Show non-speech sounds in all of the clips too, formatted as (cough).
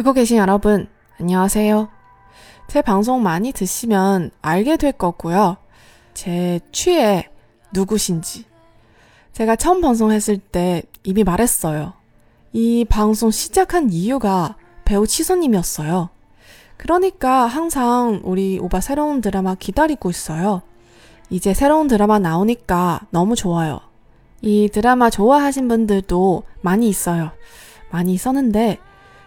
듣고 계신 여러분, 안녕하세요. 제 방송 많이 드시면 알게 될 거고요. 제 취에 누구신지. 제가 처음 방송했을 때 이미 말했어요. 이 방송 시작한 이유가 배우 치소님이었어요. 그러니까 항상 우리 오빠 새로운 드라마 기다리고 있어요. 이제 새로운 드라마 나오니까 너무 좋아요. 이 드라마 좋아하신 분들도 많이 있어요. 많이 있었는데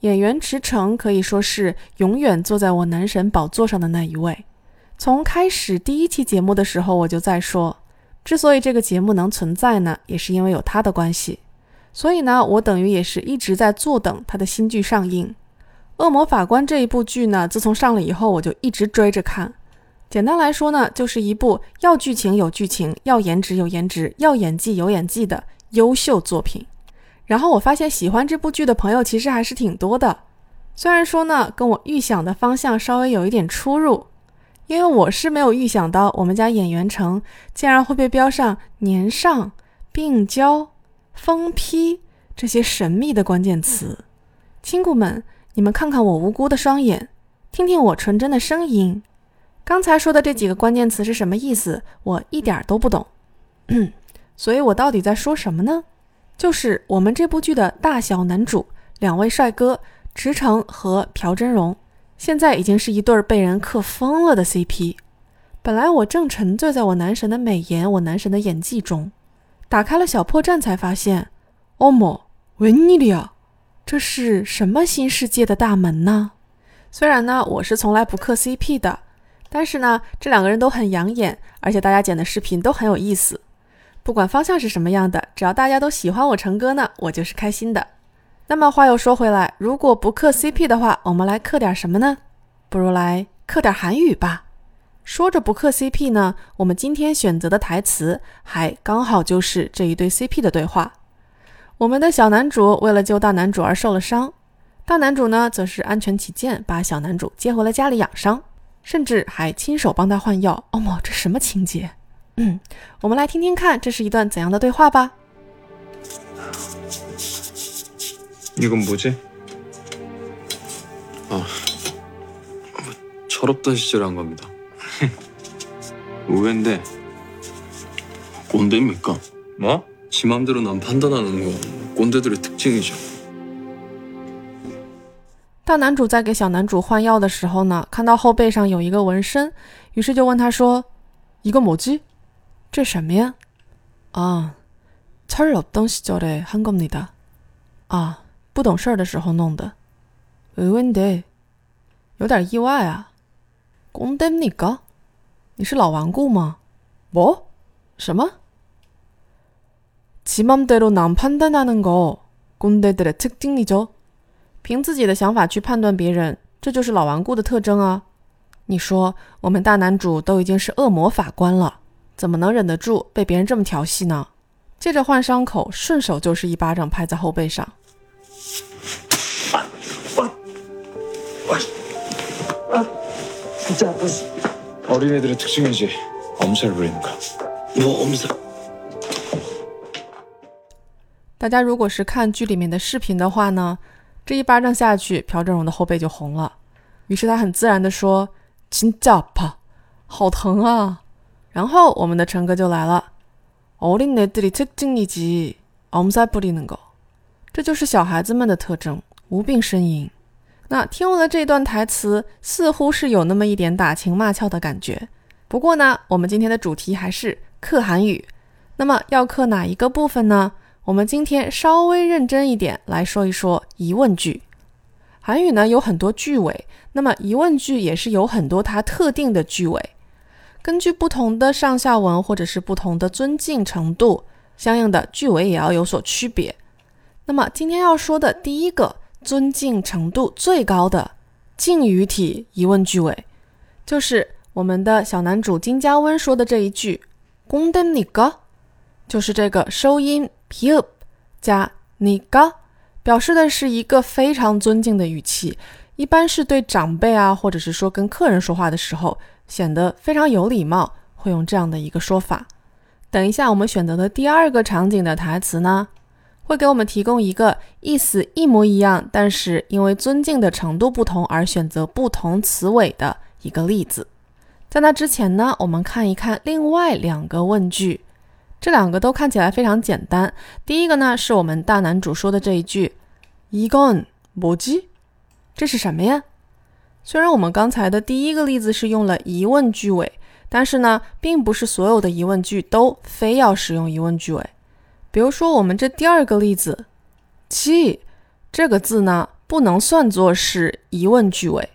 演员池诚可以说是永远坐在我男神宝座上的那一位。从开始第一期节目的时候，我就在说，之所以这个节目能存在呢，也是因为有他的关系。所以呢，我等于也是一直在坐等他的新剧上映。《恶魔法官》这一部剧呢，自从上了以后，我就一直追着看。简单来说呢，就是一部要剧情有剧情，要颜值有颜值，要演技有演技的优秀作品。然后我发现喜欢这部剧的朋友其实还是挺多的，虽然说呢，跟我预想的方向稍微有一点出入，因为我是没有预想到我们家演员城竟然会被标上年上、病娇、疯批这些神秘的关键词。亲故们。你们看看我无辜的双眼，听听我纯真的声音。刚才说的这几个关键词是什么意思？我一点都不懂。所以，我到底在说什么呢？就是我们这部剧的大小男主两位帅哥池诚和朴真荣，现在已经是一对被人磕疯了的 CP。本来我正沉醉在我男神的美颜、我男神的演技中，打开了小破站才发现，哦莫，维尼利亚。这是什么新世界的大门呢？虽然呢，我是从来不磕 CP 的，但是呢，这两个人都很养眼，而且大家剪的视频都很有意思。不管方向是什么样的，只要大家都喜欢我成哥呢，我就是开心的。那么话又说回来，如果不磕 CP 的话，我们来磕点什么呢？不如来磕点韩语吧。说着不磕 CP 呢，我们今天选择的台词还刚好就是这一对 CP 的对话。我们的小男主为了救大男主而受了伤，大男主呢则是安全起见把小男主接回了家里养伤，甚至还亲手帮他换药。哦莫，这什么情节？嗯，我们来听听看，这是一段怎样的对话吧。이건뭐지아철없던시절에한겁니다의외인데꼰대입니까뭐 (laughs) 지맘대로남판단하는거꼰대들의특징이죠大男主在给小男主换药的时候呢，看到后背上有一个纹身，于是就问他说：“一个母鸡， 这什么呀？”啊，철없던시절에한겁니다啊，不懂事儿的时候弄的。의외인 데， 有点意外啊。꼰대입니 까？ 你是老顽固吗？뭐什么？지맘대로남판단하는거꼰대들의특징이죠凭自己的想法去判断别人，这就是老顽固的特征啊！你说我们大男主都已经是恶魔法官了， 怎么能忍得住被别人这么调戏呢？接着换伤口，顺手就是一巴掌拍在后背上。진짜어린애들의특징이지엄살부리는거뭐엄살大家如果是看剧里面的视频的话呢，这一巴掌下去，朴正荣的后背就红了。于是他很自然的说：“진짜 파， 好疼啊！” 然后我们的陈哥就来了：“어린애들이특징이지엄살부리는 거。 这就是小孩子们的特征，无病呻吟。那听完了这段台词，似乎是有那么一点打情骂俏的感觉。不过呢，我们今天的主题还是课韩语。那么要课哪一个部分呢？我们今天稍微认真一点来说一说疑问句。韩语呢有很多句尾，那么疑问句也是有很多它特定的句尾。 根据不同的上下文或者是不同的尊敬程度，相应的句尾也要有所区别。那么今天要说的第一个尊敬程度最高的， 敬语体疑问句尾，就是我们的小男主金嘉温说的这一句“공대니 까”， 就是这个收音 p 加你까”，表示的是一个非常尊敬的语气，一般是对长辈啊，或者是说跟客人说话的时候， 显得非常有礼貌，会用这样的一个说法。等一下，我们选择的第二个场景的台词呢？会给我们提供一个意思一模一样，但是因为尊敬的程度不同而选择不同词尾的一个例子。在那之前呢，我们看一看另外两个问句，这两个都看起来非常简单。第一个呢，是我们大男主说的这一句이건뭐지这是什么呀？ 虽然我们刚才的第一个例子是用了疑问句尾，但是呢，并不是所有的疑问句都非要使用疑问句尾。比如说，我们这第二个例子“지”这个字呢，不能算作是疑问句尾，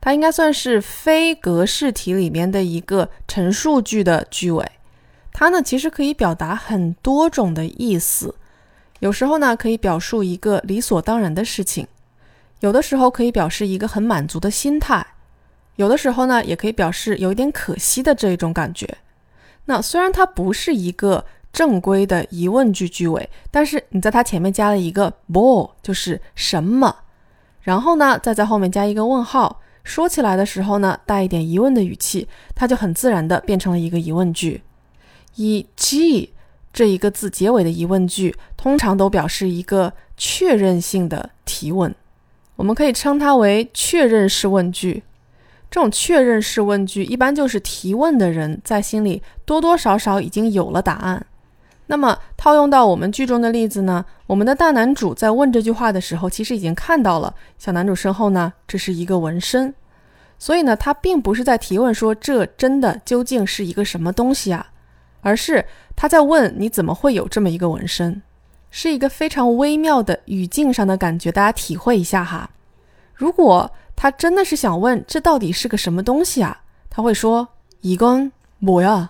它应该算是非格式题里面的一个陈述句的句尾。它呢，其实可以表达很多种的意思。有时候呢，可以表述一个理所当然的事情；有的时候可以表示一个很满足的心态；有的时候呢，也可以表示有一点可惜的这一种感觉。那虽然它不是一个。正规的疑问句句尾，但是你在它前面加了一个 “bo”，就是什么，然后呢，再在后面加一个问号，说起来的时候呢，带一点疑问的语气，它就很自然的变成了一个疑问句。以 “g” 这一个字结尾的疑问句，通常都表示一个确认性的提问，我们可以称它为确认式问句。这种确认式问句，一般就是提问的人在心里多多少少已经有了答案。那么套用到我们剧中的例子呢？我们的大男主在问这句话的时候，其实已经看到了小男主身后呢，这是一个纹身。所以呢，他并不是在提问说这真的究竟是一个什么东西啊，而是他在问你怎么会有这么一个纹身，是一个非常微妙的语境上的感觉，大家体会一下哈。如果他真的是想问这到底是个什么东西啊，他会说一根뭐야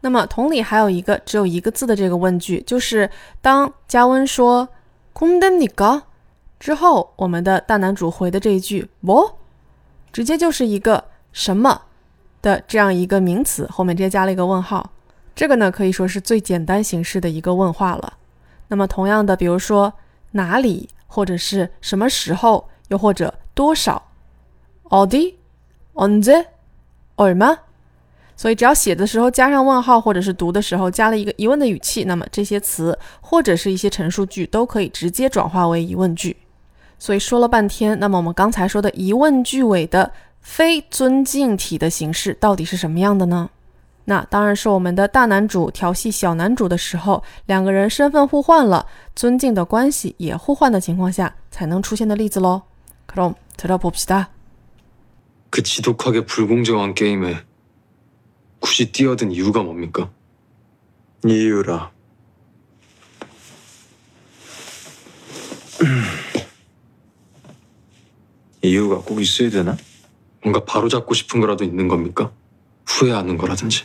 那么同理，还有一个只有一个字的这个问句，就是当加温说“空대你까”之后，我们的大男主回的这一句“뭐”，直接就是一个什么的这样一个名词，后面直接加了一个问号。这个呢，可以说是最简单形式的一个问话了。 那么同样的，比如说哪里，或者是什么时候，又或者多少，어디언제얼마所以，只要写的时候加上问号，或者是读的时候加了一个疑问的语气，那么这些词或者是一些陈述句都可以直接转化为疑问句。所以说了半天，那么我们刚才说的疑问句尾的非尊敬体的形式到底是什么样的呢？ 那当然是我们的大男主调戏小男主的时候，两个人身份互换了，尊敬的关系也互换的情况下才能出现的例子喽。그럼들어봅시다그지독하게불공정한게임에 굳이 뛰어든 이유가 뭡니까? 이유라. 이유가 꼭 있어야 되나? 뭔가 바로잡고 싶은 거라도 있는 겁니까? 후회하는 거라든지.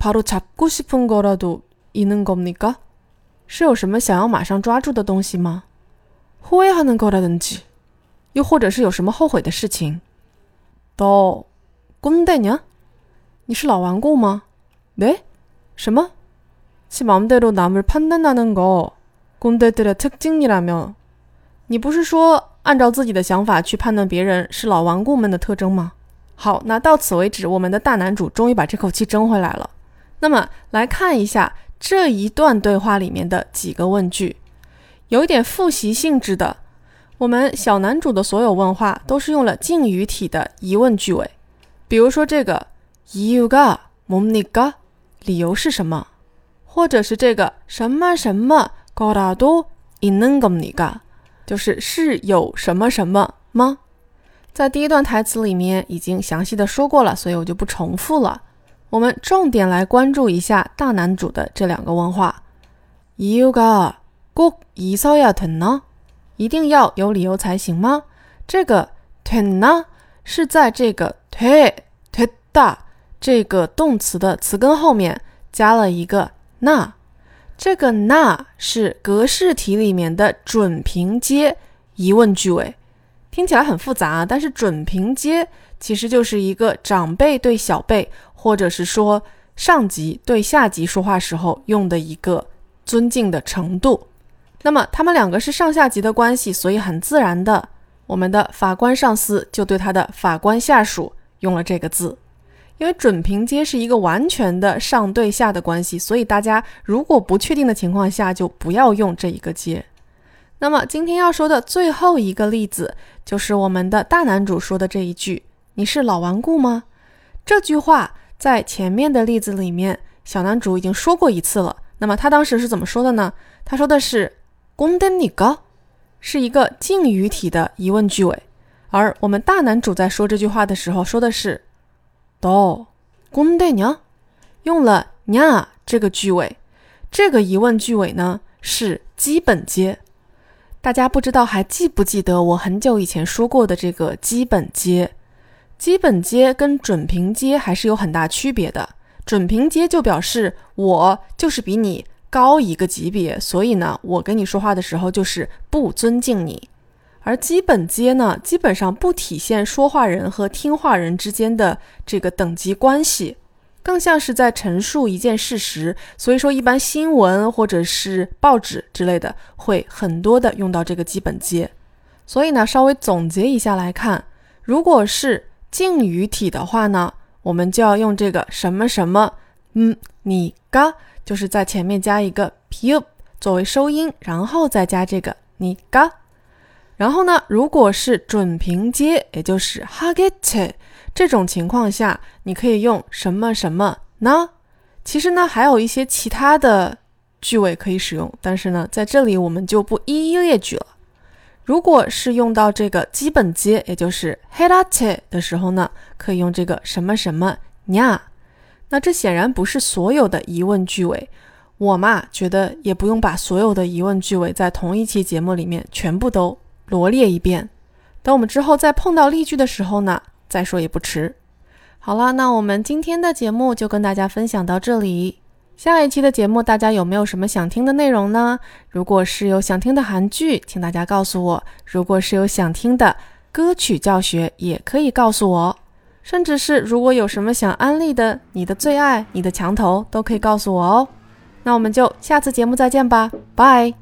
바로 잡고 싶은 거라도 있는 겁니까? 是有什么想要马上抓住的东西吗？후회하는 거라든지， 又或者是有什么后悔的事情？너 꼰대냐? 你是老顽固吗? 네? 什么?지 마음대로 남을 판단하는 거 꼰대들의 특징이라며. 你不是说按照自己的想法去判断别人是老顽固们的特征吗？好，那到此为止，我们的大男主终于把这口气争回来了。 那么来看一下这一段对话里面的几个问句。有们小男主的所有问话都是用了敬语体的疑问句尾，比如说这个이유가뭡니 까？ 理由是什么？或者是这个什么什么거라도있는겁니 까？ 就是是有什么什么吗？在第一段台词里面已经详细的说过了，所以我就不重复了。 我们重点来关注一下大男主的这两个问话。이유가꼭있어야되 나？ 一定要有理由才行吗？这个되나是在这个되되다这个动词的词根后面加了一个那。这个那是格式题里面的准评接疑问句尾。听起来很复杂，但是准评接其实就是一个长辈对小辈， 或者是说上级对下级说话时候用的一个尊敬的程度。那么他们两个是上下级的关系，所以很自然的，我们的法官上司就对他的法官下属用了这个字。因为准评阶是一个完全的上对下的关系，所以大家如果不确定的情况下，就不要用这一个接。那么今天要说的最后一个例子，就是我们的大男主说的这一句：“你是老顽固吗？”这句话在前面的例子里面，小男主已经说过一次了。那么他当时是怎么说的呢？他说的是“꼰대你가”，是一个敬语体的疑问句尾。而我们大男主在说这句话的时候，说的是“너 꼰대 냐”， 用了“냐”这个句尾。这个疑问句尾呢是基本接。大家不知道还记不记得我很久以前说过的这个基本接？ 基本接跟准平接还是有很大区别的。准平接就表示我就是比你高一个级别，所以呢，我跟你说话的时候就是不尊敬你。而基本接呢，基本上不体现说话人和听话人之间的这个等级关系。更像是在陈述一件事实，所以说一般新闻或者是报纸之类的会很多的用到这个基本接。所以呢，稍微总结一下来看，如果是敬语体的话呢，我们就要用这个什么什么，嗯，你嘎，就是在前面加一个 pu 作为收音，然后再加这个你嘎。然后呢，如果是准平接，也就是哈겠 지。 这种情况下，你可以用什么什么呢？其实呢，还有一些其他的句尾可以使用，但是呢，在这里我们就不一一列举了。如果是用到这个基本接，也就是 hit at 的时候呢，可以用这个什么什么呀，那这显然不是所有的疑问句尾。我嘛，觉得也不用把所有的疑问句尾在同一期节目里面全部都罗列一遍，等我们之后再碰到例句的时候呢，再说也不迟。好啦，那我们今天的节目就跟大家分享到这里。下一期的节目，大家有没有什么想听的内容呢？如果是有想听的韩剧，请大家告诉我；如果是有想听的歌曲教学，也可以告诉我。甚至是如果有什么想安利的，你的最爱、你的墙头，都可以告诉我哦。那我们就下次节目再见吧，拜。